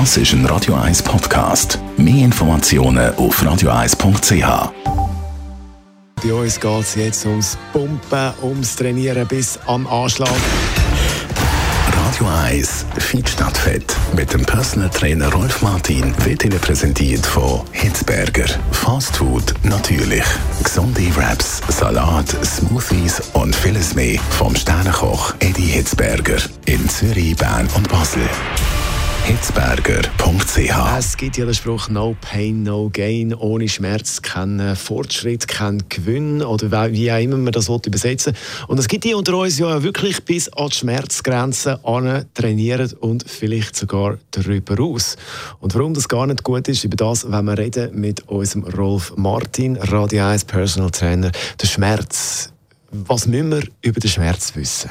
Das ist ein Radio 1 Podcast. Mehr Informationen auf radio1.ch. Bei uns geht es jetzt ums Pumpen, ums Trainieren bis am Anschlag. Radio 1 Fit statt Fett mit dem Personal Trainer Rolf Martin wird Ihnen präsentiert von Hitzberger. Fast Food natürlich. Gesunde Wraps, Salat, Smoothies und vieles mehr vom Sternenkoch Eddie Hitzberger in Zürich, Bern und Basel hitzberger.ch. Es gibt ja den Spruch No Pain, No Gain. Ohne Schmerz kein Fortschritt, kein Gewinn oder wie auch immer man das übersetzen will. Und es gibt die unter uns ja wirklich bis an die Schmerzgrenze an trainieren und vielleicht sogar darüber aus. Und warum das gar nicht gut ist, über das wenn wir reden mit unserem Rolf Martin, Radio 1 Personal Trainer. Der Schmerz. Was müssen wir über den Schmerz wissen?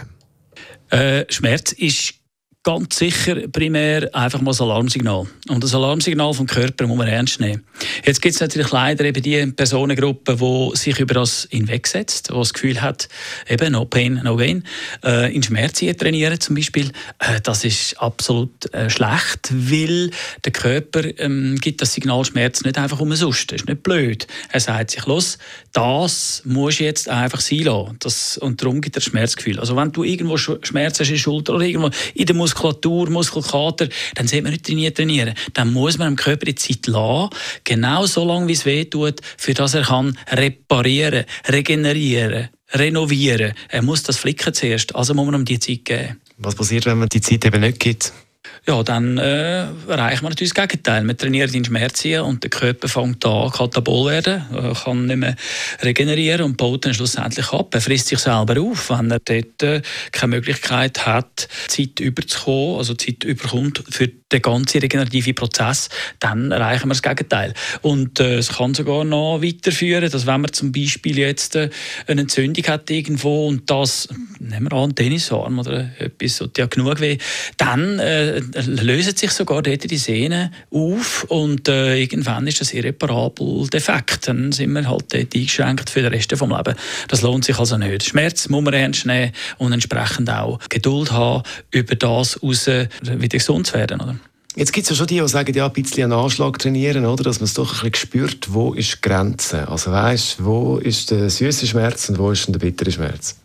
Äh, Schmerz ist ganz sicher primär einfach mal das Alarmsignal. Und das Alarmsignal vom Körper muss man ernst nehmen. Jetzt gibt es natürlich leider eben die Personengruppe, die sich über das hinwegsetzt, die das Gefühl hat, eben no pain, no gain, äh, in Schmerz trainieren zum Beispiel. Äh, das ist absolut äh, schlecht, weil der Körper ähm, gibt das Signal Schmerz nicht einfach umsonst. Das ist nicht blöd. Er sagt sich, los, das muss jetzt einfach sein lassen. Das, und darum gibt er Schmerzgefühl. Also wenn du irgendwo Schmerz hast in der Schulter oder irgendwo in der Muskulatur, Muskelkater, dann sollte man nicht trainieren, trainieren. Dann muss man dem Körper die Zeit lassen, genau so lange, wie es weh tut, für das er kann reparieren, regenerieren, renovieren. Er muss das flicken zuerst, also muss man ihm die Zeit geben. Was passiert, wenn man die Zeit eben nicht gibt? Ja, dann äh, erreicht man natürlich das Gegenteil. Man trainiert in Schmerzen und der Körper fängt an, katabol werden, äh, kann nicht mehr regenerieren und baut dann schlussendlich ab. Er frisst sich selber auf, wenn er dort äh, keine Möglichkeit hat, Zeit überzukommen, also Zeit überkommt für den ganzen regenerativen Prozess, dann erreichen wir das Gegenteil. Und äh, es kann sogar noch weiterführen, dass wenn man zum Beispiel jetzt äh, eine Entzündung hat irgendwo und das, nehmen wir an, Tennisarm oder etwas, und ja genug weh, dann äh, lösen sich sogar dort die Sehnen auf und äh, irgendwann ist das irreparabel defekt. Dann sind wir halt dort eingeschränkt für den Rest des Lebens. Das lohnt sich also nicht. Schmerz muss man ernst nehmen und entsprechend auch Geduld haben, über das raus wieder gesund zu werden. Oder? Jetzt gibt es ja schon die, die sagen, ja, ein bisschen einen Anschlag trainieren, oder? dass man es doch ein bisschen spürt, wo ist die Grenze. Also weißt, wo ist der süße Schmerz und wo ist der bittere Schmerz?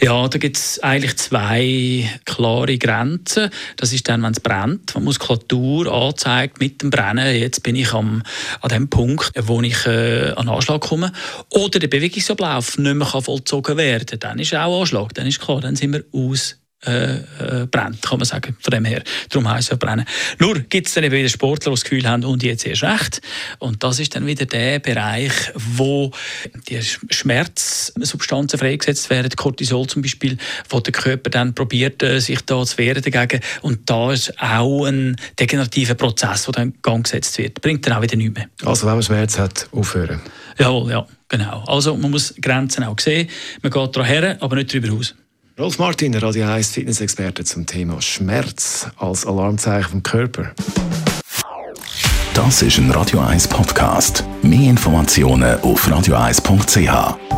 Ja, da gibt es eigentlich zwei klare Grenzen. Das ist dann, wenn es brennt, wenn Muskulatur anzeigt mit dem Brennen, jetzt bin ich am, an dem Punkt, wo ich äh, an Anschlag komme. Oder der Bewegungsablauf nicht mehr vollzogen werden kann. Dann ist auch Anschlag, dann ist klar, dann sind wir aus äh, äh, brennt, kann man sagen, von dem her. Darum heisst es brennen. Nur gibt es dann eben wieder Sportler, die das Gefühl haben, und jetzt erst recht. Und das ist dann wieder der Bereich, wo die Schmerzsubstanzen freigesetzt werden, Cortisol zum Beispiel, wo der Körper dann probiert, äh, sich da zu wehren dagegen. Und da ist auch ein degenerativer Prozess, der dann in Gang gesetzt wird. Bringt dann auch wieder nichts mehr. Also wenn man Schmerz hat, aufhören? Jawohl, ja, genau. Also man muss Grenzen auch sehen. Man geht daran her, aber nicht darüber hinaus. Rolf Martin, Radio 1 Fitnessexperte zum Thema Schmerz als Alarmzeichen vom Körper. Das ist ein Radio 1 Podcast. Mehr Informationen auf radio1.ch.